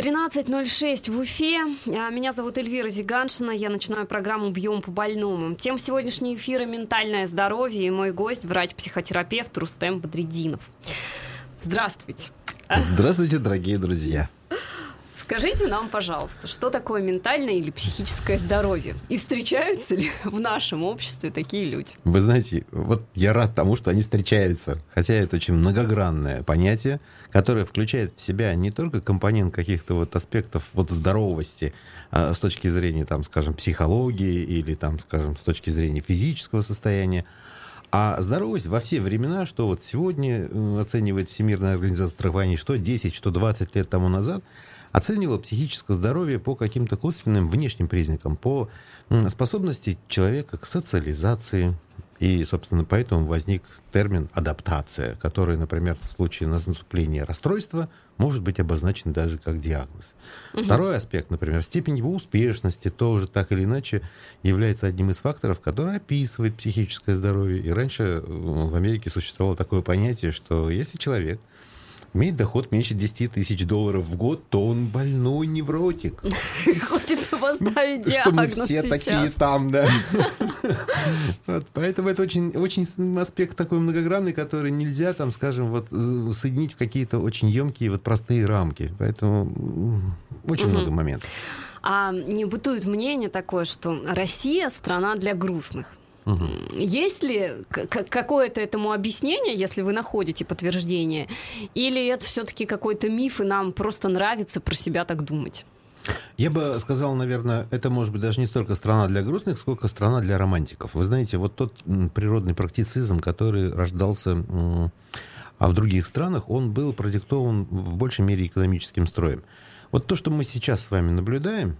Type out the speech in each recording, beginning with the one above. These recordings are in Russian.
13.06 в Уфе. А, меня зовут Эльвира Зиганшина. Я начинаю программу «Бьем по больному». Тем сегодняшнего эфира «Ментальное здоровье» и мой гость – врач-психотерапевт Рустем Бадридинов. Здравствуйте. Здравствуйте, дорогие друзья. Скажите нам, пожалуйста, что такое ментальное или психическое здоровье? И встречаются ли в нашем обществе такие люди? Вы знаете, вот я рад тому, что они встречаются. Хотя это очень многогранное понятие, которое включает в себя не только компонент каких-то вот аспектов вот здоровости а, с точки зрения, там, скажем, психологии или, там, скажем, с точки зрения физического состояния, а здоровость во все времена, что вот сегодня э, оценивает Всемирная организация здравоохранения, что 10, что 20 лет тому назад – оценивала психическое здоровье по каким-то косвенным внешним признакам, по способности человека к социализации. И, собственно, поэтому возник термин адаптация, который, например, в случае наступления расстройства может быть обозначен даже как диагноз. Угу. Второй аспект, например, степень его успешности тоже так или иначе является одним из факторов, который описывает психическое здоровье. И раньше э, в Америке существовало такое понятие, что если человек имеет доход меньше 10 тысяч долларов в год, то он больной невротик. Хочется поставить диагноз Что мы все такие там, да. Поэтому это очень, очень аспект такой многогранный, который нельзя, там, скажем, вот соединить в какие-то очень емкие, вот простые рамки. Поэтому очень много моментов. А не бытует мнение такое, что Россия страна для грустных. Угу. Есть ли какое-то этому объяснение, если вы находите подтверждение, или это все-таки какой-то миф, и нам просто нравится про себя так думать? Я бы сказал, наверное, это может быть даже не столько страна для грустных, сколько страна для романтиков. Вы знаете, вот тот природный практицизм, который рождался а в других странах, он был продиктован в большей мере экономическим строем. Вот то, что мы сейчас с вами наблюдаем,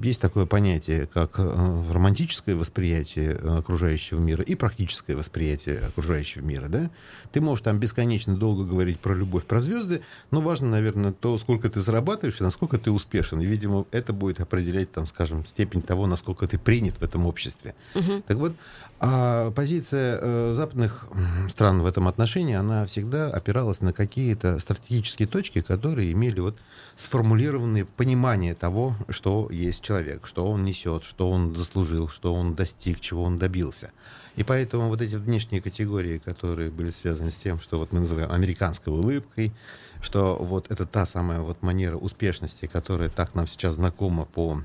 есть такое понятие, как э, романтическое восприятие э, окружающего мира и практическое восприятие окружающего мира. Да? Ты можешь там бесконечно долго говорить про любовь, про звезды, но важно, наверное, то, сколько ты зарабатываешь и насколько ты успешен. И, видимо, это будет определять, там, скажем, степень того, насколько ты принят в этом обществе. Угу. Так вот, а позиция э, западных стран в этом отношении, она всегда опиралась на какие-то стратегические точки, которые имели вот сформулированное понимание того, что есть человек, что он несет, что он заслужил, что он достиг, чего он добился. И поэтому вот эти внешние категории, которые были связаны с тем, что вот мы называем американской улыбкой, что вот это та самая вот манера успешности, которая так нам сейчас знакома по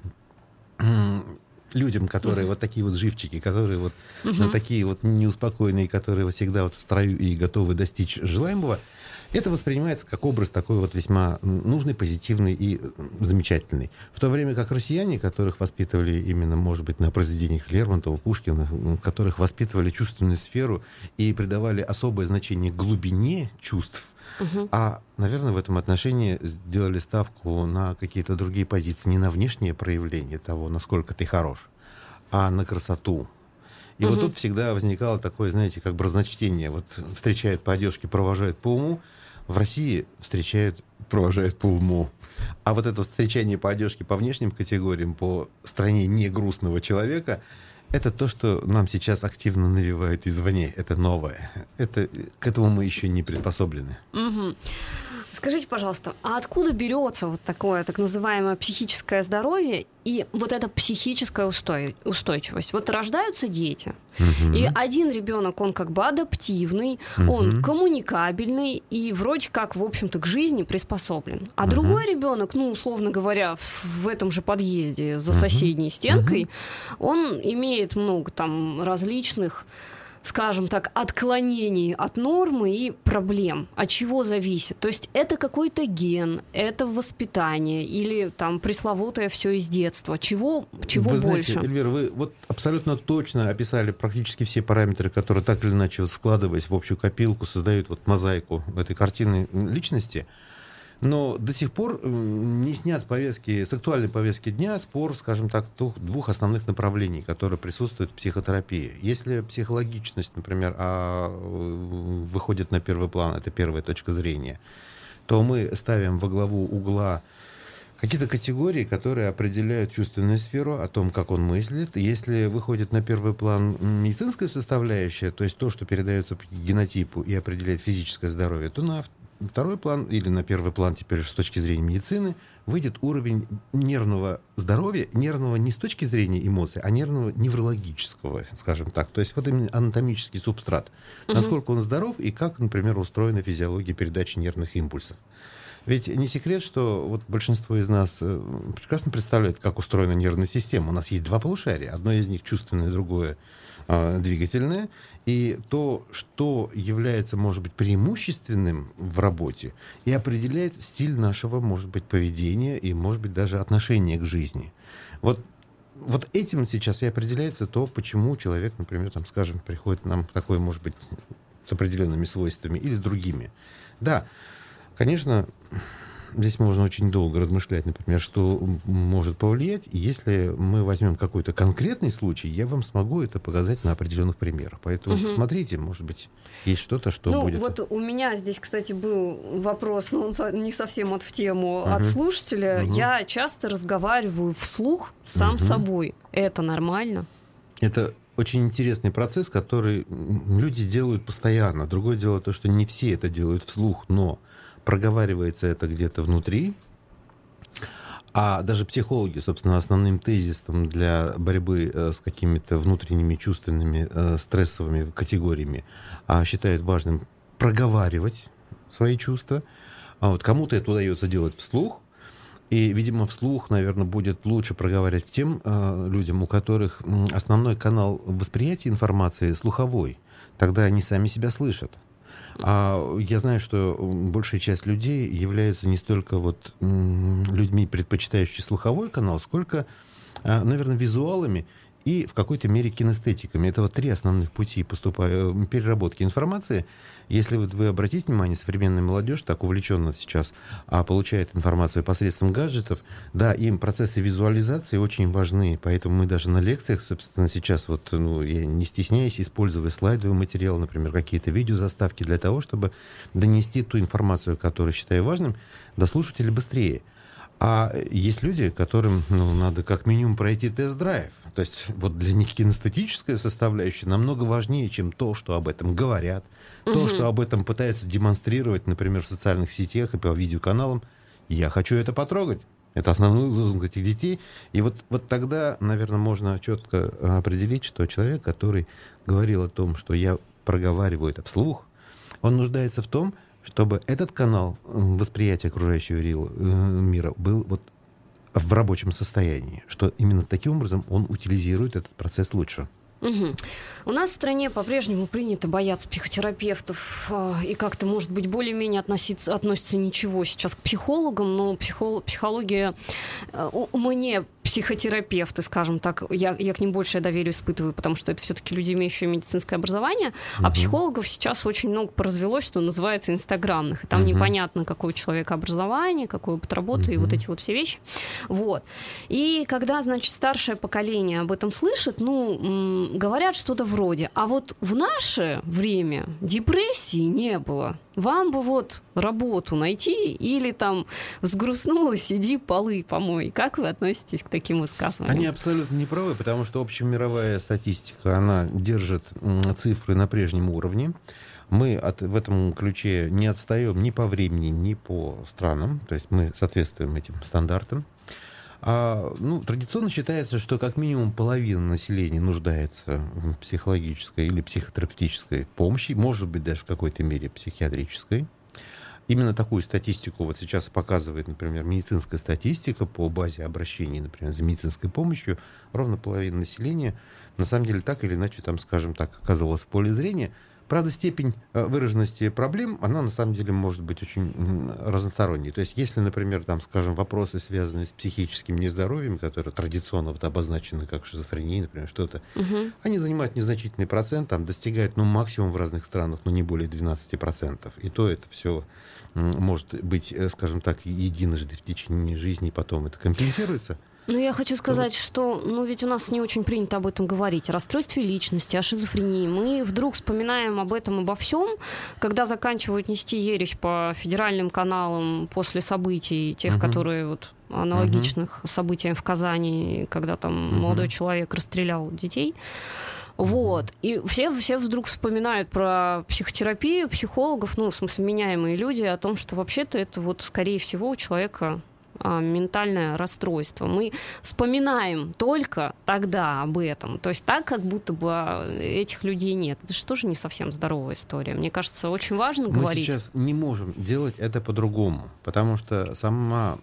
людям, которые uh-huh. вот такие вот живчики, которые вот uh-huh. такие вот неуспокоенные, которые всегда вот в строю и готовы достичь желаемого, это воспринимается как образ такой вот весьма нужный, позитивный и замечательный. В то время как россияне, которых воспитывали именно, может быть, на произведениях Лермонтова, Пушкина, которых воспитывали чувственную сферу и придавали особое значение глубине чувств, Угу. А, наверное, в этом отношении сделали ставку на какие-то другие позиции, не на внешнее проявление того, насколько ты хорош, а на красоту, и угу. вот тут всегда возникало такое, знаете, как бы разночтение. Вот встречают по одежке, провожают по уму. В России встречают, провожают по уму. А вот это встречание по одежке по внешним категориям, по стране не грустного человека, это то, что нам сейчас активно навевают извне. Это новое. Это, к этому мы еще не приспособлены. Угу. Скажите, пожалуйста, а откуда берется вот такое так называемое психическое здоровье и вот эта психическая устой, устойчивость? Вот рождаются дети, угу. и один ребенок, он как бы адаптивный, угу. он коммуникабельный и вроде как, в общем-то, к жизни приспособлен. А угу. другой ребенок, ну, условно говоря, в, в этом же подъезде за соседней стенкой, угу. он имеет много там различных скажем так, отклонений от нормы и проблем. От чего зависит? То есть это какой-то ген, это воспитание или там пресловутое все из детства. Чего, чего вы больше? Знаете, Эльвира, вы вот абсолютно точно описали практически все параметры, которые так или иначе складываясь в общую копилку, создают вот мозаику этой картины личности. Но до сих пор не снят с повестки, с актуальной повестки дня спор, скажем так, двух основных направлений, которые присутствуют в психотерапии. Если психологичность, например, а, выходит на первый план, это первая точка зрения, то мы ставим во главу угла какие-то категории, которые определяют чувственную сферу, о том, как он мыслит. Если выходит на первый план медицинская составляющая, то есть то, что передается по генотипу и определяет физическое здоровье, то на второй план, или на первый план теперь с точки зрения медицины, выйдет уровень нервного здоровья, нервного не с точки зрения эмоций, а нервного неврологического, скажем так. То есть вот именно анатомический субстрат. Насколько он здоров и как, например, устроена физиология передачи нервных импульсов. Ведь не секрет, что вот большинство из нас э, прекрасно представляет, как устроена нервная система. У нас есть два полушария. Одно из них чувственное, другое э, двигательное. И то, что является, может быть, преимущественным в работе, и определяет стиль нашего, может быть, поведения и, может быть, даже отношения к жизни. Вот вот этим сейчас и определяется то, почему человек, например, там, скажем, приходит нам такой, может быть, с определенными свойствами или с другими. Да, Конечно, здесь можно очень долго размышлять, например, что может повлиять. Если мы возьмем какой-то конкретный случай, я вам смогу это показать на определенных примерах. Поэтому угу. смотрите, может быть, есть что-то, что ну, будет. Вот у меня здесь, кстати, был вопрос, но он не совсем от в тему угу. от слушателя. Угу. Я часто разговариваю вслух сам угу. собой. Это нормально? Это очень интересный процесс, который люди делают постоянно. Другое дело то, что не все это делают вслух, но проговаривается это где-то внутри, а даже психологи, собственно, основным тезисом для борьбы э, с какими-то внутренними чувственными э, стрессовыми категориями а, считают важным проговаривать свои чувства. А вот кому-то это удается делать вслух, и, видимо, вслух, наверное, будет лучше проговаривать тем э, людям, у которых основной канал восприятия информации слуховой. Тогда они сами себя слышат. А я знаю, что большая часть людей являются не столько вот людьми, предпочитающими слуховой канал, сколько, а, наверное, визуалами и в какой-то мере кинестетиками. Это вот три основных пути поступа... переработки информации. Если вот вы обратите внимание, современная молодежь так увлеченно сейчас а, получает информацию посредством гаджетов, да, им процессы визуализации очень важны, поэтому мы даже на лекциях, собственно, сейчас вот, ну, я не стесняюсь, используя слайдовый материал, например, какие-то видеозаставки для того, чтобы донести ту информацию, которую считаю важным, до слушателя быстрее. А есть люди, которым ну, надо как минимум пройти тест-драйв. То есть вот для них кинестетическая составляющая намного важнее, чем то, что об этом говорят, угу. то, что об этом пытаются демонстрировать, например, в социальных сетях и по видеоканалам. Я хочу это потрогать. Это основной лозунг этих детей. И вот, вот тогда, наверное, можно четко определить, что человек, который говорил о том, что я проговариваю это вслух, он нуждается в том, чтобы этот канал восприятия окружающего э, мира был вот в рабочем состоянии, что именно таким образом он утилизирует этот процесс лучше. Угу. У нас в стране по-прежнему принято бояться психотерапевтов э, и как-то, может быть, более-менее относиться, относится ничего сейчас к психологам, но психол, психология э, мне психотерапевты, скажем так, я, я к ним большее доверие испытываю, потому что это все-таки люди, имеющие медицинское образование, угу. а психологов сейчас очень много поразвелось, что называется инстаграмных, и там угу. непонятно, какое у человека образование, какой опыт работы угу. и вот эти вот все вещи. Вот. И когда, значит, старшее поколение об этом слышит, ну, говорят что-то вроде, а вот в наше время депрессии не было. Вам бы вот работу найти или там сгрустнуло, сиди, полы помой. Как вы относитесь к таким высказываниям? Они абсолютно не правы, потому что общемировая статистика, она держит цифры на прежнем уровне. Мы от, в этом ключе не отстаем ни по времени, ни по странам. То есть мы соответствуем этим стандартам. А, ну, традиционно считается, что как минимум половина населения нуждается в психологической или психотерапевтической помощи, может быть, даже в какой-то мере психиатрической. Именно такую статистику вот сейчас показывает, например, медицинская статистика по базе обращений, например, за медицинской помощью. Ровно половина населения, на самом деле, так или иначе, там, скажем так, оказывалась в поле зрения – Правда, степень э, выраженности проблем, она на самом деле может быть очень разносторонней. То есть, если, например, там, скажем, вопросы, связанные с психическим нездоровьем, которые традиционно вот обозначены как шизофрения, например, что-то, угу. они занимают незначительный процент, там достигают, ну, максимум в разных странах, ну, не более 12%. И то это все может быть, э, скажем так, единожды в течение жизни, и потом это компенсируется. Ну, я хочу сказать, что, ну, ведь у нас не очень принято об этом говорить. О расстройстве личности, о шизофрении. Мы вдруг вспоминаем об этом, обо всем, когда заканчивают нести ересь по федеральным каналам после событий, тех, uh-huh. которые вот аналогичных uh-huh. событиям в Казани, когда там uh-huh. молодой человек расстрелял детей. Вот. И все, все вдруг вспоминают про психотерапию, психологов, ну, в смысле, меняемые люди, о том, что вообще-то это вот, скорее всего, у человека ментальное расстройство. Мы вспоминаем только тогда об этом. То есть так, как будто бы а, этих людей нет. Это же тоже не совсем здоровая история. Мне кажется, очень важно Мы говорить. Мы сейчас не можем делать это по-другому, потому что сама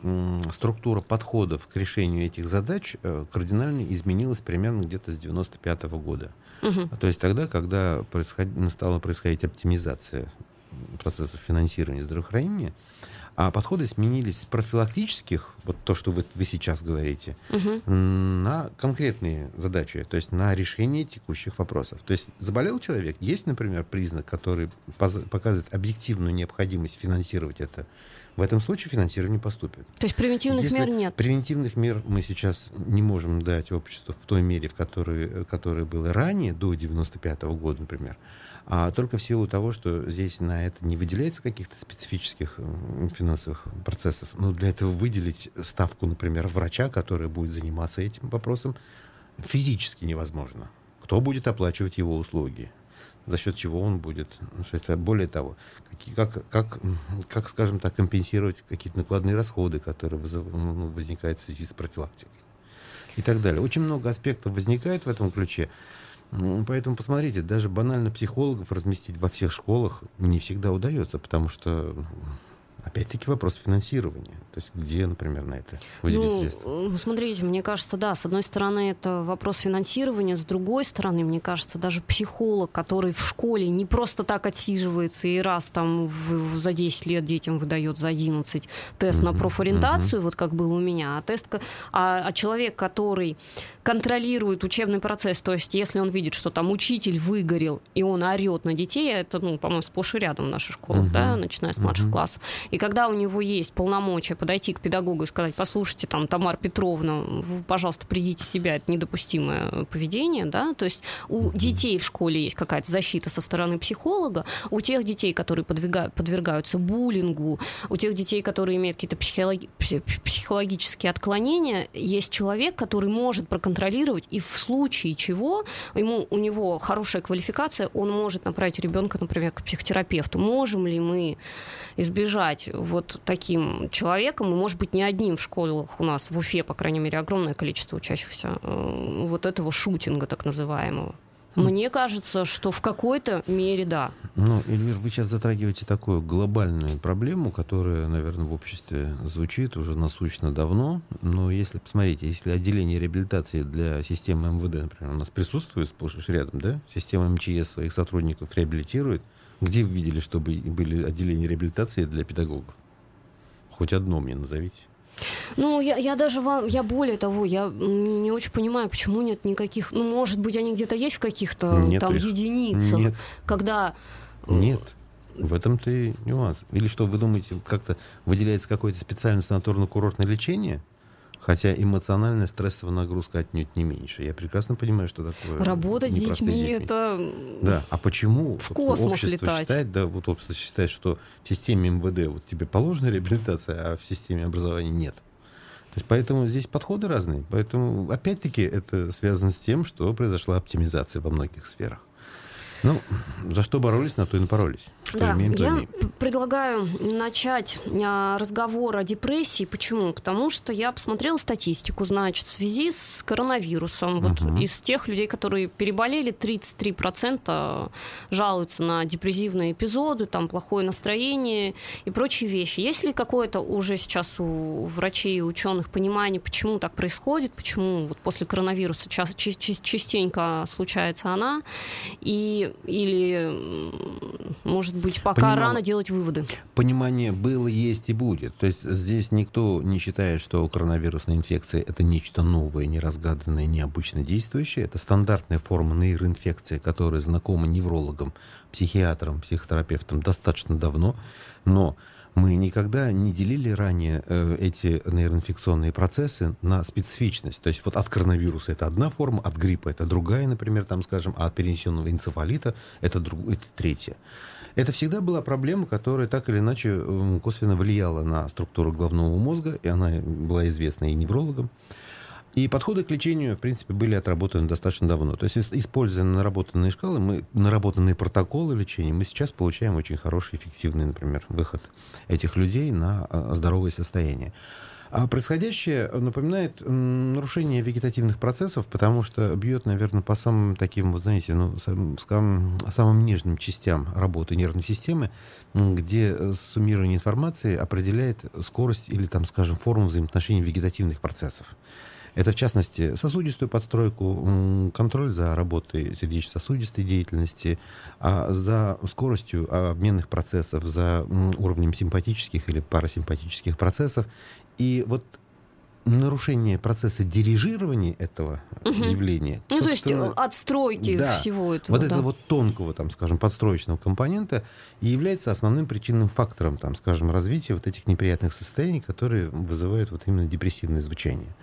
структура подходов к решению этих задач э, кардинально изменилась примерно где-то с 95 -го года. Угу. То есть тогда, когда происход... стала происходить оптимизация процессов финансирования здравоохранения, а подходы сменились с профилактических, вот то, что вы, вы сейчас говорите, угу. на конкретные задачи, то есть на решение текущих вопросов. То есть заболел человек, есть, например, признак, который показывает объективную необходимость финансировать это. В этом случае финансирование поступит. То есть превентивных Если мер нет? Превентивных мер мы сейчас не можем дать обществу в той мере, в которой, которой было ранее, до 95 -го года, например а только в силу того, что здесь на это не выделяется каких-то специфических финансовых процессов. Но для этого выделить ставку, например, врача, который будет заниматься этим вопросом, физически невозможно. Кто будет оплачивать его услуги? за счет чего он будет. Ну, это более того, как, как, как, скажем так, компенсировать какие-то накладные расходы, которые ну, возникают в связи с профилактикой и так далее. Очень много аспектов возникает в этом ключе. Поэтому посмотрите, даже банально психологов разместить во всех школах не всегда удается, потому что Опять-таки вопрос финансирования. То есть где, например, на это выделить ну, средства? Э, смотрите, мне кажется, да, с одной стороны это вопрос финансирования, с другой стороны, мне кажется, даже психолог, который в школе не просто так отсиживается и раз там в, за 10 лет детям выдает за 11 тест uh-huh, на профориентацию, uh-huh. вот как было у меня, а тест, а, а человек, который контролирует учебный процесс, то есть если он видит, что там учитель выгорел, и он орет на детей, это, ну, по-моему, сплошь и рядом в наших школах, uh-huh. да, начиная с младших uh-huh. классов, и когда у него есть полномочия подойти к педагогу и сказать, послушайте, там, Тамара Петровна, вы, пожалуйста, придите себя, это недопустимое поведение, да, то есть у детей в школе есть какая-то защита со стороны психолога, у тех детей, которые подвигают, подвергаются буллингу, у тех детей, которые имеют какие-то психологи- психологические отклонения, есть человек, который может проконтролировать, и в случае чего ему, у него хорошая квалификация, он может направить ребенка, например, к психотерапевту. Можем ли мы избежать вот таким человеком, и, может быть, не одним в школах у нас, в Уфе, по крайней мере, огромное количество учащихся э, вот этого шутинга так называемого. Мне кажется, что в какой-то мере да. Ну, Эльвир, вы сейчас затрагиваете такую глобальную проблему, которая, наверное, в обществе звучит уже насущно давно. Но если, посмотрите, если отделение реабилитации для системы МВД, например, у нас присутствует сплошь и рядом, да, система МЧС своих сотрудников реабилитирует, где вы видели, чтобы были отделения реабилитации для педагогов? Хоть одно мне назовите. Ну, я, я даже вам, я более того, я не, не очень понимаю, почему нет никаких, ну, может быть, они где-то есть в каких-то нет там их. единицах, нет. когда... Нет. В этом-то и нюанс. Или что, вы думаете, как-то выделяется какое-то специальное санаторно-курортное лечение? Хотя эмоциональная стрессовая нагрузка отнюдь не меньше. Я прекрасно понимаю, что такое. Работать с детьми, детьми это. Да. А почему в космос общество летать? считает, да, вот общество считает, что в системе МВД вот тебе положена реабилитация, а в системе образования нет. То есть поэтому здесь подходы разные. Поэтому, опять-таки, это связано с тем, что произошла оптимизация во многих сферах. Ну, за что боролись, на то и напоролись. Что да, имеем, я имеем. предлагаю начать а, разговор о депрессии. Почему? Потому что я посмотрела статистику, значит, в связи с коронавирусом. Вот uh-huh. из тех людей, которые переболели, 33% жалуются на депрессивные эпизоды, там плохое настроение и прочие вещи. Есть ли какое-то уже сейчас у врачей и ученых понимание, почему так происходит, почему вот после коронавируса частенько случается она, и, или, может быть, пока Понимал... рано делать выводы. Понимание было, есть и будет. То есть здесь никто не считает, что коронавирусная инфекция это нечто новое, неразгаданное, необычно действующее. Это стандартная форма нейроинфекции, которая знакома неврологам, психиатрам, психотерапевтам достаточно давно. Но мы никогда не делили ранее э, эти нейроинфекционные процессы на специфичность. То есть вот от коронавируса это одна форма, от гриппа это другая, например, там, скажем, а от перенесенного энцефалита это, друг, это третья. Это всегда была проблема, которая так или иначе косвенно влияла на структуру головного мозга, и она была известна и неврологам. И подходы к лечению, в принципе, были отработаны достаточно давно. То есть, используя наработанные шкалы, мы, наработанные протоколы лечения, мы сейчас получаем очень хороший, эффективный, например, выход этих людей на а, здоровое состояние. А происходящее напоминает нарушение вегетативных процессов, потому что бьет, наверное, по самым таким, вот знаете, ну, самым, самым нежным частям работы нервной системы, где э, суммирование информации определяет скорость или, там, скажем, форму взаимоотношений вегетативных процессов. Это, в частности, сосудистую подстройку, контроль за работой сердечно-сосудистой деятельности, а за скоростью обменных процессов, за уровнем симпатических или парасимпатических процессов. И вот нарушение процесса дирижирования этого угу. явления. Ну, то есть отстройки да, всего этого. Вот да. этого вот тонкого, там, скажем, подстроечного компонента и является основным причинным фактором, там, скажем, развития вот этих неприятных состояний, которые вызывают вот именно депрессивное звучание.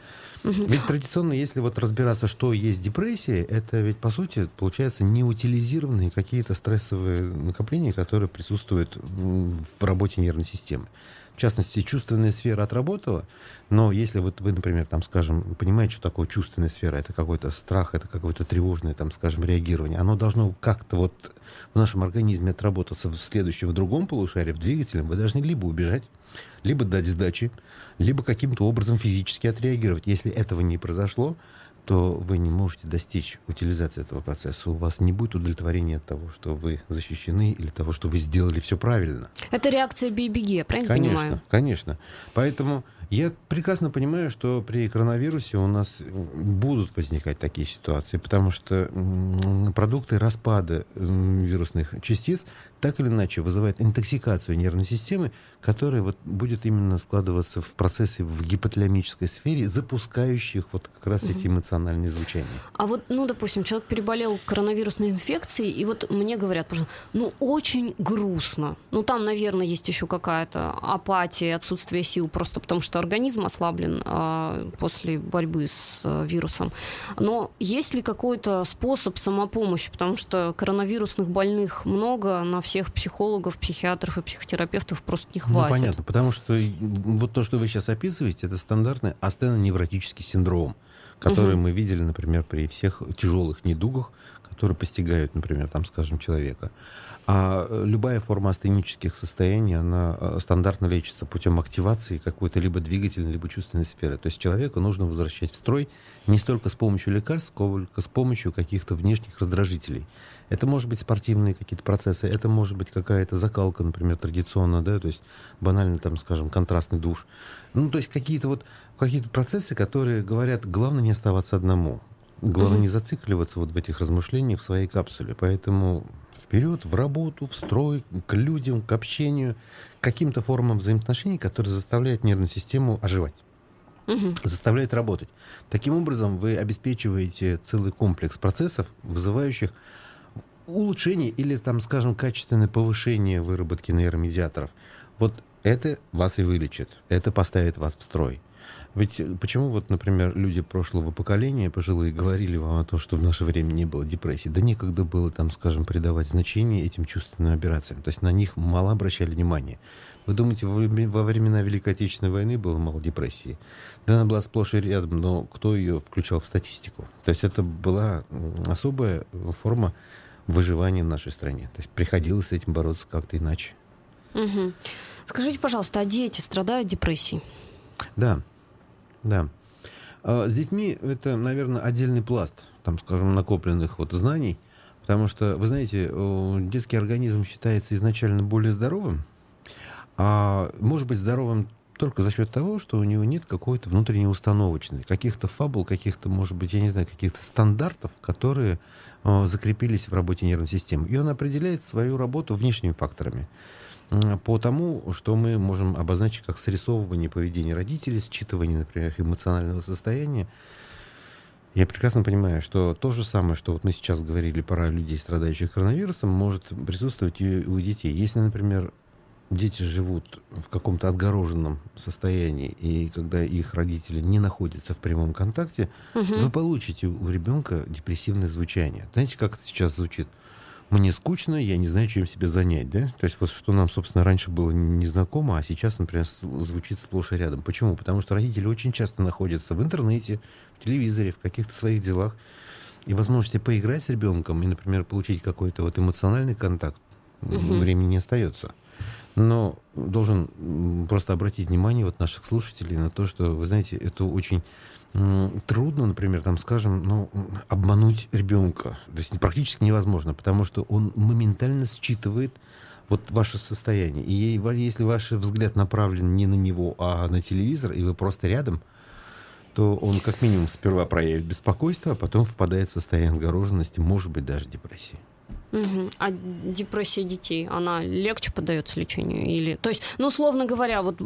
Ведь традиционно, если вот разбираться, что есть депрессия, это ведь, по сути, получается неутилизированные какие-то стрессовые накопления, которые присутствуют в работе нервной системы. В частности, чувственная сфера отработала, но если вот вы, например, там, скажем, понимаете, что такое чувственная сфера, это какой-то страх, это какое-то тревожное, там, скажем, реагирование, оно должно как-то вот в нашем организме отработаться в следующем, в другом полушарии, в двигателе, вы должны либо убежать, либо дать сдачи, либо каким-то образом физически отреагировать. Если этого не произошло, то вы не можете достичь утилизации этого процесса. У вас не будет удовлетворения от того, что вы защищены или того, что вы сделали все правильно. Это реакция бей-беги, правильно конечно, понимаю? Конечно, Поэтому я прекрасно понимаю, что при коронавирусе у нас будут возникать такие ситуации, потому что продукты распада вирусных частиц так или иначе вызывают интоксикацию нервной системы, которая вот будет именно складываться в процессе в гипоталамической сфере, запускающих вот как раз угу. эти эмоциональные звучания. А вот, ну, допустим, человек переболел коронавирусной инфекцией, и вот мне говорят, ну, очень грустно. Ну, там, наверное, есть еще какая-то апатия, отсутствие сил, просто потому что организм ослаблен а, после борьбы с а, вирусом. Но есть ли какой-то способ самопомощи? Потому что коронавирусных больных много, на всех психологов, психиатров и психотерапевтов просто не хватит. Ну, понятно, потому что вот то, что вы сейчас описываете, это стандартный астеноневротический синдром, который угу. мы видели, например, при всех тяжелых недугах, которые постигают, например, там, скажем, человека. А э, любая форма астенических состояний, она э, стандартно лечится путем активации какой-то либо двигательной, либо чувственной сферы. То есть человеку нужно возвращать в строй не столько с помощью лекарств, сколько с помощью каких-то внешних раздражителей. Это может быть спортивные какие-то процессы, это может быть какая-то закалка, например, традиционно, да, то есть банально, там, скажем, контрастный душ. Ну, то есть какие-то вот какие-то процессы, которые говорят, главное не оставаться одному. Главное mm-hmm. не зацикливаться вот в этих размышлениях в своей капсуле. Поэтому вперед, в работу, в строй, к людям, к общению, к каким-то формам взаимоотношений, которые заставляют нервную систему оживать. Угу. заставляют работать. Таким образом, вы обеспечиваете целый комплекс процессов, вызывающих улучшение или, там, скажем, качественное повышение выработки нейромедиаторов. Вот это вас и вылечит, это поставит вас в строй. Ведь э, почему вот, например, люди прошлого поколения, пожилые, говорили вам о том, что в наше время не было депрессии? Да некогда было там, скажем, придавать значение этим чувственным операциям. То есть на них мало обращали внимание. Вы думаете, во времена Великой Отечественной войны было мало депрессии? Да она была сплошь и рядом, но кто ее включал в статистику? То есть это была особая форма выживания в нашей стране. То есть приходилось с этим бороться как-то иначе. Угу. Скажите, пожалуйста, а дети страдают депрессией? Да, да. А с детьми это, наверное, отдельный пласт, там, скажем, накопленных вот знаний, потому что, вы знаете, детский организм считается изначально более здоровым, а может быть здоровым только за счет того, что у него нет какой-то внутренней установочной, каких-то фабул, каких-то, может быть, я не знаю, каких-то стандартов, которые закрепились в работе нервной системы. И он определяет свою работу внешними факторами по тому, что мы можем обозначить как срисовывание поведения родителей, считывание, например, эмоционального состояния. Я прекрасно понимаю, что то же самое, что вот мы сейчас говорили про людей, страдающих коронавирусом, может присутствовать и у детей. Если, например, дети живут в каком-то отгороженном состоянии, и когда их родители не находятся в прямом контакте, угу. вы получите у ребенка депрессивное звучание. Знаете, как это сейчас звучит? Мне скучно, я не знаю, чем себя занять, да? То есть вот что нам, собственно, раньше было незнакомо, а сейчас, например, звучит сплошь и рядом. Почему? Потому что родители очень часто находятся в интернете, в телевизоре, в каких-то своих делах. И возможности поиграть с ребенком и, например, получить какой-то вот эмоциональный контакт, угу. времени не остается. Но должен просто обратить внимание вот наших слушателей на то, что, вы знаете, это очень трудно, например, там, скажем, ну, обмануть ребенка. То есть практически невозможно, потому что он моментально считывает вот ваше состояние. И если ваш взгляд направлен не на него, а на телевизор, и вы просто рядом, то он как минимум сперва проявит беспокойство, а потом впадает в состояние отгороженности, может быть, даже депрессии. Угу. А депрессия детей, она легче поддается лечению? Или... То есть, ну, условно говоря, вот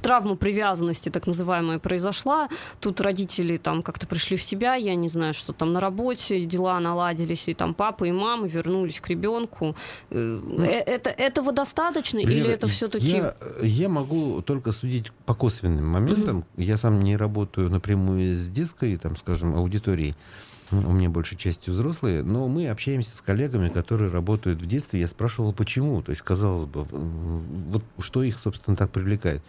травма привязанности, так называемая, произошла, тут родители там как-то пришли в себя, я не знаю, что там на работе, дела наладились, и там папа и мама вернулись к ребенку. Э, ну, э, это, этого достаточно Лера, или это все-таки... Я, я могу только судить по косвенным моментам. Угу. Я сам не работаю напрямую с детской, там, скажем, аудиторией у меня большей частью взрослые, но мы общаемся с коллегами, которые работают в детстве. Я спрашивал, почему. То есть, казалось бы, вот что их, собственно, так привлекает.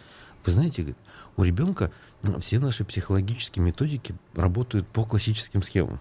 Вы знаете, у ребенка все наши психологические методики работают по классическим схемам.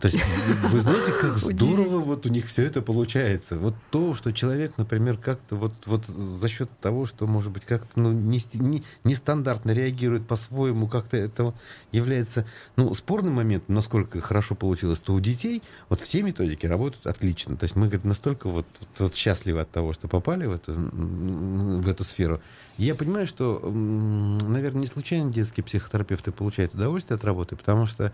То есть вы знаете, как здорово вот у них все это получается. Вот то, что человек, например, как-то вот, вот за счет того, что, может быть, как-то ну, нестандартно не, стандартно реагирует по-своему, как-то это является ну, спорным моментом, насколько хорошо получилось, то у детей вот все методики работают отлично. То есть мы говорит, настолько вот, вот, вот счастливы от того, что попали в эту, в эту сферу. Я понимаю, что, наверное, не случайно детские психотерапевты получают удовольствие от работы, потому что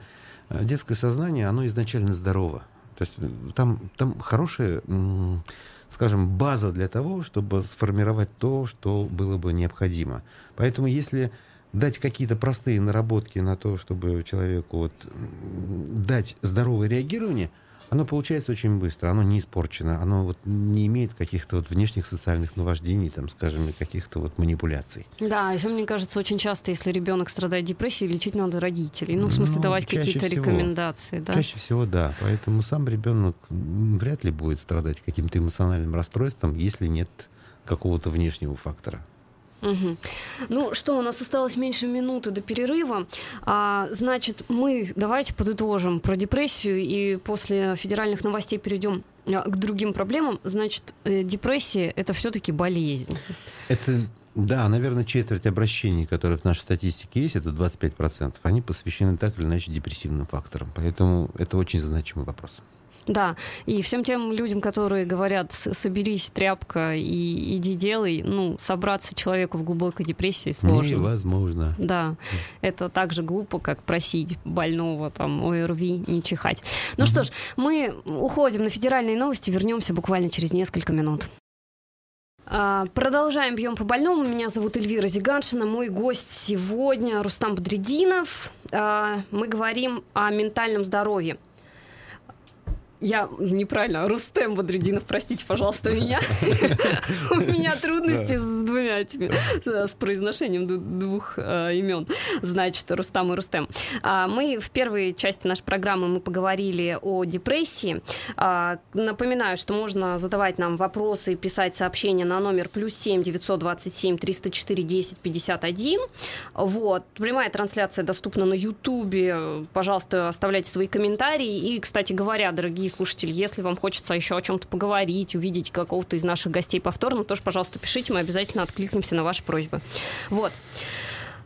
Э, детское сознание, оно изначально здорово. То есть э, там, там хорошая, скажем, база для того, чтобы сформировать то, что было бы необходимо. Поэтому если дать какие-то простые наработки на то, чтобы человеку вот дать здоровое реагирование – оно получается очень быстро, оно не испорчено, оно вот не имеет каких-то вот внешних социальных наваждений, там, скажем, каких-то вот манипуляций. Да, еще мне кажется, очень часто, если ребенок страдает депрессией, лечить надо родителей. Ну, в смысле, ну, давать какие-то рекомендации. Да? Чаще всего, да. Поэтому сам ребенок вряд ли будет страдать каким-то эмоциональным расстройством, если нет какого-то внешнего фактора. Угу. Ну что, у нас осталось меньше минуты до перерыва. А, значит, мы давайте подытожим про депрессию и после федеральных новостей перейдем а, к другим проблемам. Значит, э, депрессия это все-таки болезнь. Это да, наверное, четверть обращений, которые в нашей статистике есть, это 25%, они посвящены так или иначе депрессивным факторам. Поэтому это очень значимый вопрос. Да, и всем тем людям, которые говорят, соберись, тряпка, и иди делай, ну, собраться человеку в глубокой депрессии сложно. Невозможно. Да, это так же глупо, как просить больного там ОРВИ не чихать. Ну угу. что ж, мы уходим на федеральные новости, вернемся буквально через несколько минут. А, продолжаем «Бьем по больному». Меня зовут Эльвира Зиганшина. Мой гость сегодня Рустам Бадрединов. А, мы говорим о ментальном здоровье. Я неправильно, Рустем Бадрединов, простите, пожалуйста, меня. У меня трудности с двумя этими, с произношением двух э, имен. Значит, Рустам и Рустем. А, мы в первой части нашей программы мы поговорили о депрессии. А, напоминаю, что можно задавать нам вопросы и писать сообщения на номер плюс семь девятьсот двадцать семь триста четыре десять пятьдесят один. Вот. Прямая трансляция доступна на Ютубе. Пожалуйста, оставляйте свои комментарии. И, кстати говоря, дорогие дорогие слушатели, если вам хочется еще о чем-то поговорить, увидеть какого-то из наших гостей повторно, тоже, пожалуйста, пишите, мы обязательно откликнемся на ваши просьбы. Вот.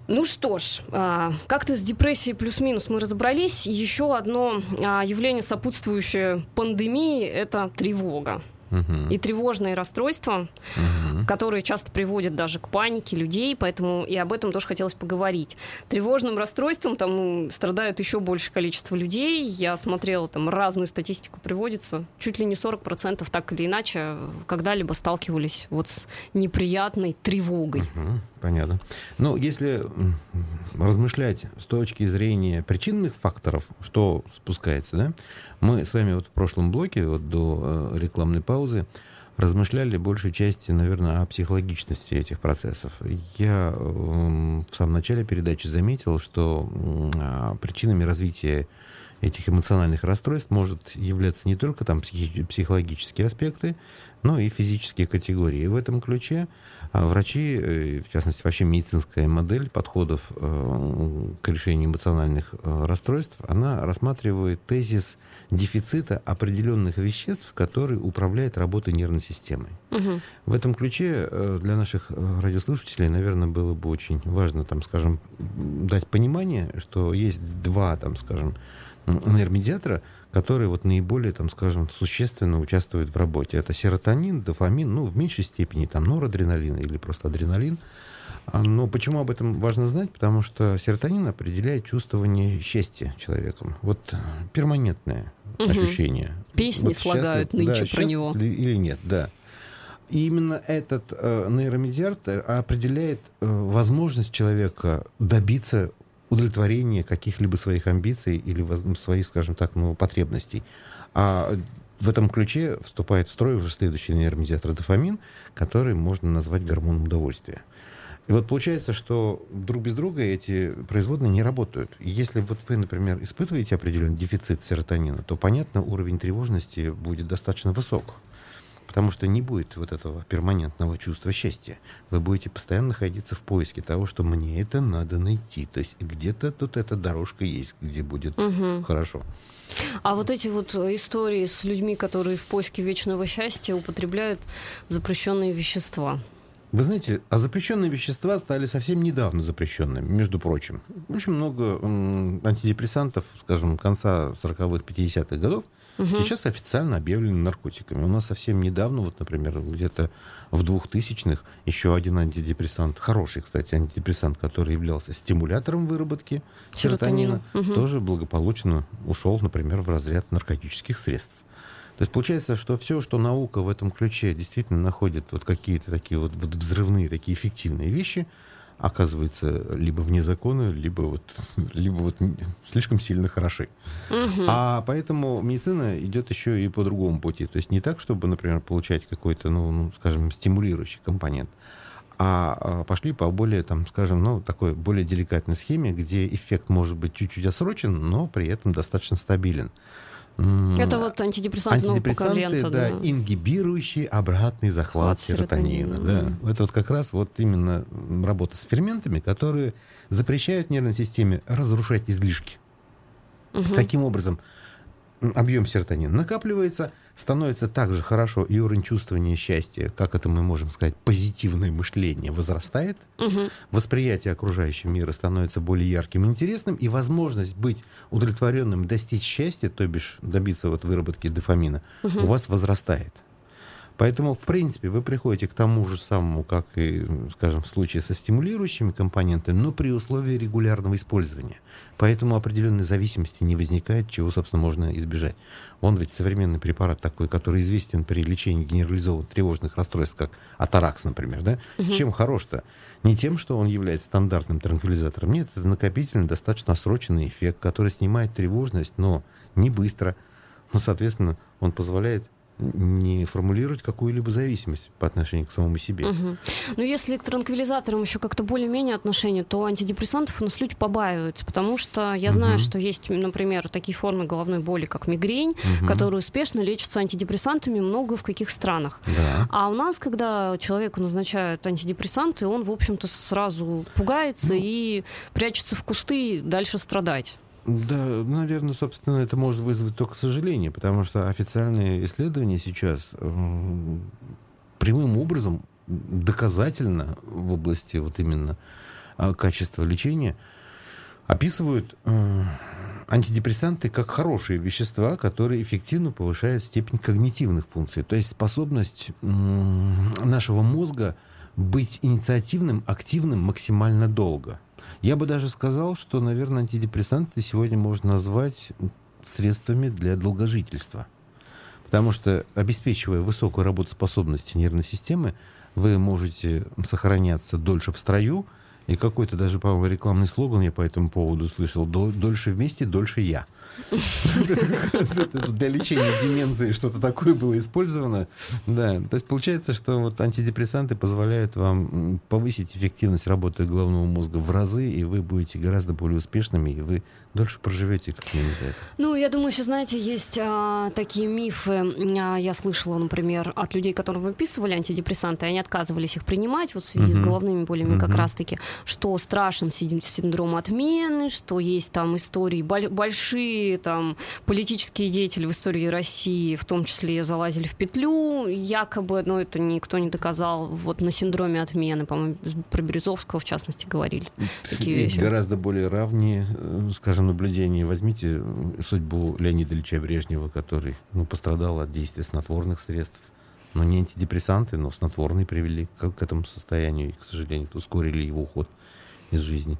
Ну что ж, а, как-то с депрессией плюс-минус мы разобрались. Еще одно а, явление, сопутствующее пандемии, это тревога угу. и тревожные расстройства, угу. Которые часто приводят даже к панике людей, поэтому и об этом тоже хотелось поговорить. Тревожным расстройством там страдает еще большее количество людей. Я смотрела, там разную статистику приводится. Чуть ли не 40% так или иначе когда-либо сталкивались вот с неприятной тревогой. Угу. Понятно. Ну, если размышлять с точки зрения причинных факторов, что спускается, да, мы с вами вот в прошлом блоке, вот до э, рекламной паузы, размышляли большей части, наверное, о психологичности этих процессов. Я э, в самом начале передачи заметил, что э, причинами развития этих эмоциональных расстройств может являться не только там психи- психологические аспекты, но и физические категории. И в этом ключе а, врачи, э, в частности, вообще медицинская модель подходов э, к решению эмоциональных э, расстройств, она рассматривает тезис дефицита определенных веществ, которые управляют работой нервной системы. Угу. В этом ключе для наших радиослушателей, наверное, было бы очень важно, там, скажем, дать понимание, что есть два, там, скажем, нейромедиатора, которые вот наиболее, там, скажем, существенно участвуют в работе. Это серотонин, дофамин, ну, в меньшей степени там норадреналин или просто адреналин. А, но почему об этом важно знать? Потому что серотонин определяет чувствование счастья человеком. Вот перманентное угу. ощущение. Песни вот слагают счастлив, нынче да, про него. Или нет, да. И именно этот э, нейромедиатор определяет э, возможность человека добиться удовлетворение каких-либо своих амбиций или своих, скажем так, ну, потребностей. А в этом ключе вступает в строй уже следующий нейромедиатор дофамин, который можно назвать гормоном удовольствия. И вот получается, что друг без друга эти производные не работают. Если вот вы, например, испытываете определенный дефицит серотонина, то, понятно, уровень тревожности будет достаточно высок. Потому что не будет вот этого перманентного чувства счастья. Вы будете постоянно находиться в поиске того, что мне это надо найти. То есть где-то тут эта дорожка есть, где будет угу. хорошо. А вот эти вот истории с людьми, которые в поиске вечного счастья употребляют запрещенные вещества. Вы знаете, а запрещенные вещества стали совсем недавно запрещенными, между прочим. Очень много антидепрессантов, скажем, конца 40-х, 50-х годов угу. сейчас официально объявлены наркотиками. У нас совсем недавно, вот, например, где-то в 2000-х еще один антидепрессант, хороший, кстати, антидепрессант, который являлся стимулятором выработки серотонина, серотонина угу. тоже благополучно ушел, например, в разряд наркотических средств. То есть получается, что все, что наука в этом ключе действительно находит вот какие-то такие вот, вот взрывные, такие эффективные вещи, оказывается либо вне закона, либо вот, либо вот слишком сильно хороши. Угу. А поэтому медицина идет еще и по другому пути. То есть не так, чтобы, например, получать какой-то, ну, ну скажем, стимулирующий компонент, а, а пошли по более, там, скажем, ну, такой более деликатной схеме, где эффект может быть чуть-чуть отсрочен, но при этом достаточно стабилен. Это вот антидепрессанты, антидепрессанты да, да, ингибирующие обратный захват серотонина. серотонина. Да. Это вот как раз вот именно работа с ферментами, которые запрещают нервной системе разрушать излишки. Угу. Таким образом, объем серотонина накапливается, становится также хорошо и уровень чувствования счастья, как это мы можем сказать, позитивное мышление возрастает, угу. восприятие окружающего мира становится более ярким и интересным, и возможность быть удовлетворенным, достичь счастья, то бишь добиться вот выработки дофамина, угу. у вас возрастает. Поэтому, в принципе, вы приходите к тому же самому, как и, скажем, в случае со стимулирующими компонентами, но при условии регулярного использования. Поэтому определенной зависимости не возникает, чего, собственно, можно избежать. Он ведь современный препарат такой, который известен при лечении генерализованных тревожных расстройств, как атаракс, например. Да? Угу. Чем хорош-то? Не тем, что он является стандартным транквилизатором. Нет, это накопительный, достаточно срочный эффект, который снимает тревожность, но не быстро. Ну, соответственно, он позволяет не формулировать какую-либо зависимость по отношению к самому себе. Угу. Но если к транквилизаторам еще как-то более-менее отношение, то антидепрессантов у нас люди побаиваются, потому что я знаю, угу. что есть, например, такие формы головной боли, как мигрень, угу. которые успешно лечатся антидепрессантами много в каких странах. Да. А у нас, когда человеку назначают антидепрессанты, он, в общем-то, сразу пугается ну, и прячется в кусты дальше страдать. Да, наверное, собственно, это может вызвать только сожаление, потому что официальные исследования сейчас прямым образом доказательно в области вот именно э, качества лечения описывают э, антидепрессанты как хорошие вещества, которые эффективно повышают степень когнитивных функций, то есть способность нашего мозга быть инициативным, активным максимально долго. Я бы даже сказал, что, наверное, антидепрессанты сегодня можно назвать средствами для долгожительства. Потому что, обеспечивая высокую работоспособность нервной системы, вы можете сохраняться дольше в строю, И какой-то даже, по-моему, рекламный слоган я по этому поводу слышал. «Дольше вместе, дольше я». Для лечения деменции что-то такое было использовано. Да, то есть получается, что вот антидепрессанты позволяют вам повысить эффективность работы головного мозга в разы, и вы будете гораздо более успешными, и вы дольше проживете как минимум за это. Ну, я думаю, еще, знаете, есть а, такие мифы. А, я слышала, например, от людей, которые выписывали антидепрессанты, они отказывались их принимать вот в связи uh-huh. с головными болями uh-huh. как раз-таки, что страшен синдром отмены, что есть там истории большие там политические деятели в истории России, в том числе залазили в петлю, якобы, но это никто не доказал, вот на синдроме отмены, по-моему, про Березовского в частности говорили такие вещи. Гораздо более равнее, э, скажем, наблюдения. Возьмите судьбу Леонида Ильича Брежнева, который ну, пострадал от действия снотворных средств. Но не антидепрессанты, но снотворные привели к, к этому состоянию и, к сожалению, ускорили его уход из жизни.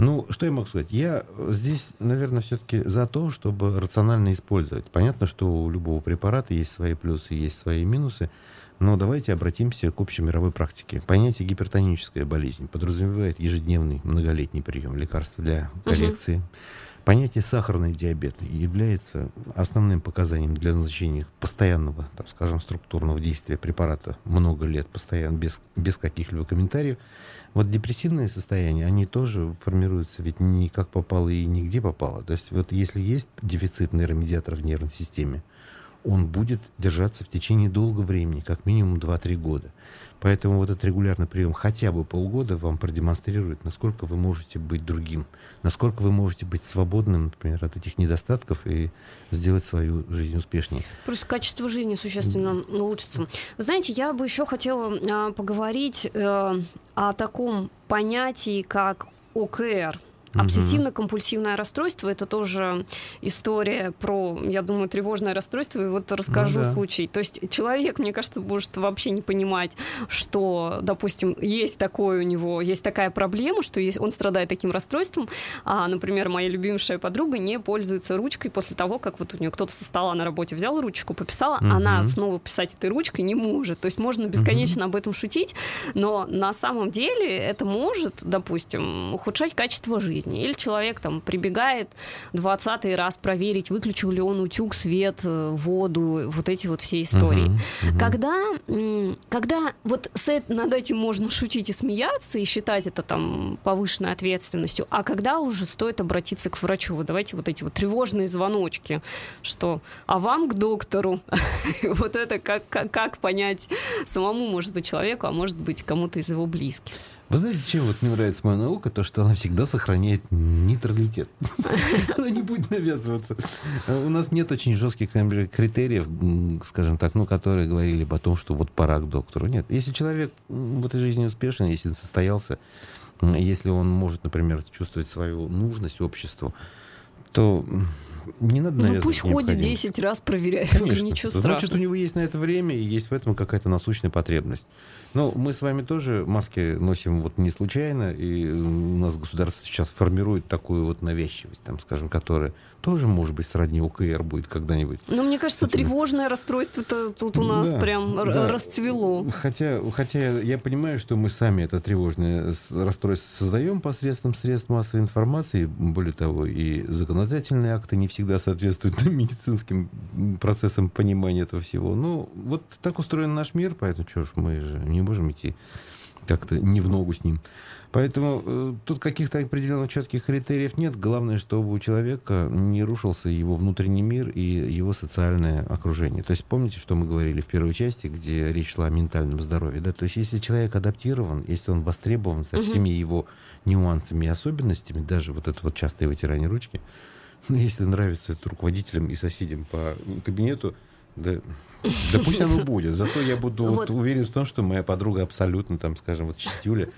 Ну, что я могу сказать? Я здесь, наверное, все-таки за то, чтобы рационально использовать. Понятно, что у любого препарата есть свои плюсы, есть свои минусы. Но давайте обратимся к общей мировой практике. Понятие гипертоническая болезнь подразумевает ежедневный многолетний прием лекарств для коррекции. Угу. Понятие сахарный диабет является основным показанием для назначения постоянного, так скажем, структурного действия препарата много лет, постоянно, без, без каких-либо комментариев. Вот депрессивные состояния, они тоже формируются ведь не как попало и нигде попало. То есть вот если есть дефицит нейромедиаторов в нервной системе, он будет держаться в течение долгого времени, как минимум 2-3 года. Поэтому вот этот регулярный прием хотя бы полгода вам продемонстрирует, насколько вы можете быть другим, насколько вы можете быть свободным, например, от этих недостатков и сделать свою жизнь успешнее. Просто качество жизни существенно улучшится. Вы знаете, я бы еще хотела а, поговорить э, о таком понятии, как ОКР – Обсессивно-компульсивное расстройство это тоже история про, я думаю, тревожное расстройство. И вот расскажу ну, да. случай. То есть человек, мне кажется, может вообще не понимать, что, допустим, есть такое у него, есть такая проблема, что есть, он страдает таким расстройством. А, например, моя любимейшая подруга не пользуется ручкой после того, как вот у нее кто-то со стола на работе взял ручку, пописала, угу. она снова писать этой ручкой не может. То есть можно бесконечно угу. об этом шутить, но на самом деле это может, допустим, ухудшать качество жизни жизни. Или человек там прибегает 20 раз проверить, выключил ли он утюг, свет, э, воду, вот эти вот все истории. Uh-huh, uh-huh. Когда, когда вот с, над этим можно шутить и смеяться, и считать это там повышенной ответственностью, а когда уже стоит обратиться к врачу, вот давайте вот эти вот тревожные звоночки, что а вам к доктору, вот это как, как, как понять самому, может быть, человеку, а может быть, кому-то из его близких. Вы знаете, чем вот мне нравится моя наука? То, что она всегда сохраняет нейтралитет. Она не будет навязываться. У нас нет очень жестких критериев, скажем так, ну, которые говорили бы о том, что вот пора к доктору. Нет. Если человек в этой жизни успешен, если он состоялся, если он может, например, чувствовать свою нужность обществу, то не надо Ну пусть ходит 10 раз проверяет, Конечно. ничего страшного. Значит, у него есть на это время и есть в этом какая-то насущная потребность. Но мы с вами тоже маски носим вот не случайно, и у нас государство сейчас формирует такую вот навязчивость, там, скажем, которая тоже, может быть, сродни УКР будет когда-нибудь. Но мне кажется, Этим... тревожное расстройство-то тут у нас да, прям да. расцвело. Хотя, хотя я понимаю, что мы сами это тревожное расстройство создаем посредством средств массовой информации, более того, и законодательные акты не всегда соответствуют медицинским процессам понимания этого всего. Ну, вот так устроен наш мир, поэтому что ж, мы же не можем идти как-то не в ногу с ним. Поэтому э, тут каких-то определенных четких критериев нет. Главное, чтобы у человека не рушился его внутренний мир и его социальное окружение. То есть помните, что мы говорили в первой части, где речь шла о ментальном здоровье. Да? То есть если человек адаптирован, если он востребован со всеми его нюансами и особенностями, даже вот это вот частое вытирание ручки, ну, если нравится это руководителям и соседям по кабинету, да, да пусть оно будет. Зато я буду вот. Уверен в том, что моя подруга абсолютно, там, скажем, вот чистюля,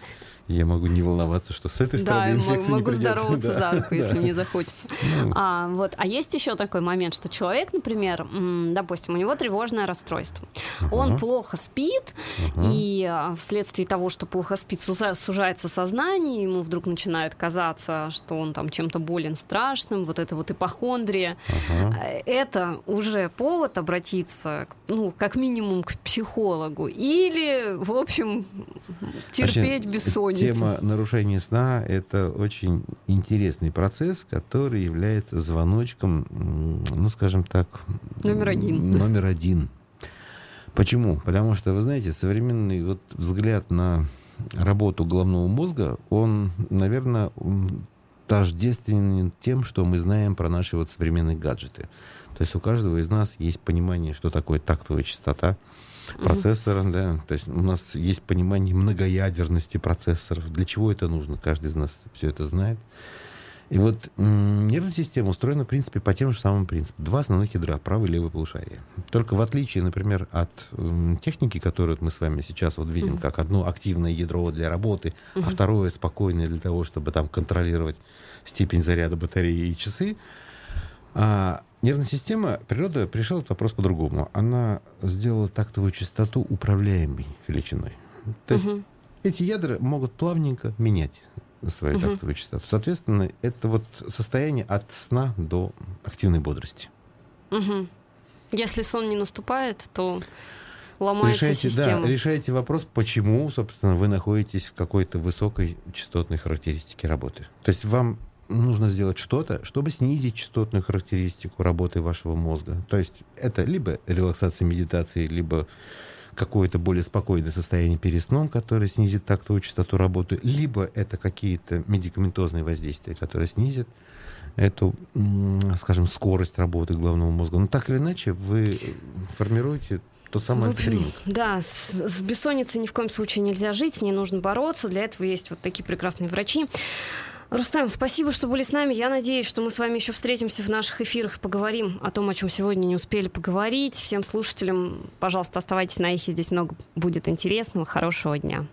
я могу не волноваться, что с этой стороны да, инфекция могу не придет. здороваться да, за руку, если да. мне захочется. Ну. А, вот. а есть еще такой момент, что человек, например, допустим, у него тревожное расстройство. Uh-huh. Он плохо спит, uh-huh. и а, вследствие того, что плохо спит, сужается сознание, ему вдруг начинает казаться, что он там чем-то болен страшным, вот это вот ипохондрия. Uh-huh. Это уже повод обратиться, ну, как минимум, к психологу. Или, в общем, терпеть Вообще, бессонницу Тема нарушения сна – это очень интересный процесс, который является звоночком, ну, скажем так... Номер один. Номер один. Почему? Потому что, вы знаете, современный вот взгляд на работу головного мозга, он, наверное, тождественен тем, что мы знаем про наши вот современные гаджеты. То есть у каждого из нас есть понимание, что такое тактовая частота процессора, да, то есть у нас есть понимание многоядерности процессоров. Для чего это нужно? Каждый из нас все это знает. И вот нервная система устроена, в принципе, по тем же самым принципам. Два основных ядра, правое и левое полушарие. Только в отличие, например, от э, техники, которую мы с вами сейчас вот видим, mm-hmm. как одно активное ядро для работы, mm-hmm. а второе спокойное для того, чтобы там контролировать степень заряда батареи и часы, а нервная система, природа пришла этот вопрос по-другому. Она сделала тактовую частоту управляемой величиной. То есть угу. эти ядра могут плавненько менять свою угу. тактовую частоту. Соответственно, это вот состояние от сна до активной бодрости. Угу. Если сон не наступает, то ломается решайте, система. Да, решайте вопрос, почему, собственно, вы находитесь в какой-то высокой частотной характеристике работы. То есть вам нужно сделать что-то, чтобы снизить частотную характеристику работы вашего мозга. То есть это либо релаксация медитации, либо какое-то более спокойное состояние перед сном, которое снизит тактовую частоту работы, либо это какие-то медикаментозные воздействия, которые снизят эту, скажем, скорость работы головного мозга. Но так или иначе вы формируете тот самый в общем, Да, с, с бессонницей ни в коем случае нельзя жить, не нужно бороться. Для этого есть вот такие прекрасные врачи. Рустам, спасибо, что были с нами. Я надеюсь, что мы с вами еще встретимся в наших эфирах, поговорим о том, о чем сегодня не успели поговорить. Всем слушателям, пожалуйста, оставайтесь на эхе, здесь много будет интересного. Хорошего дня.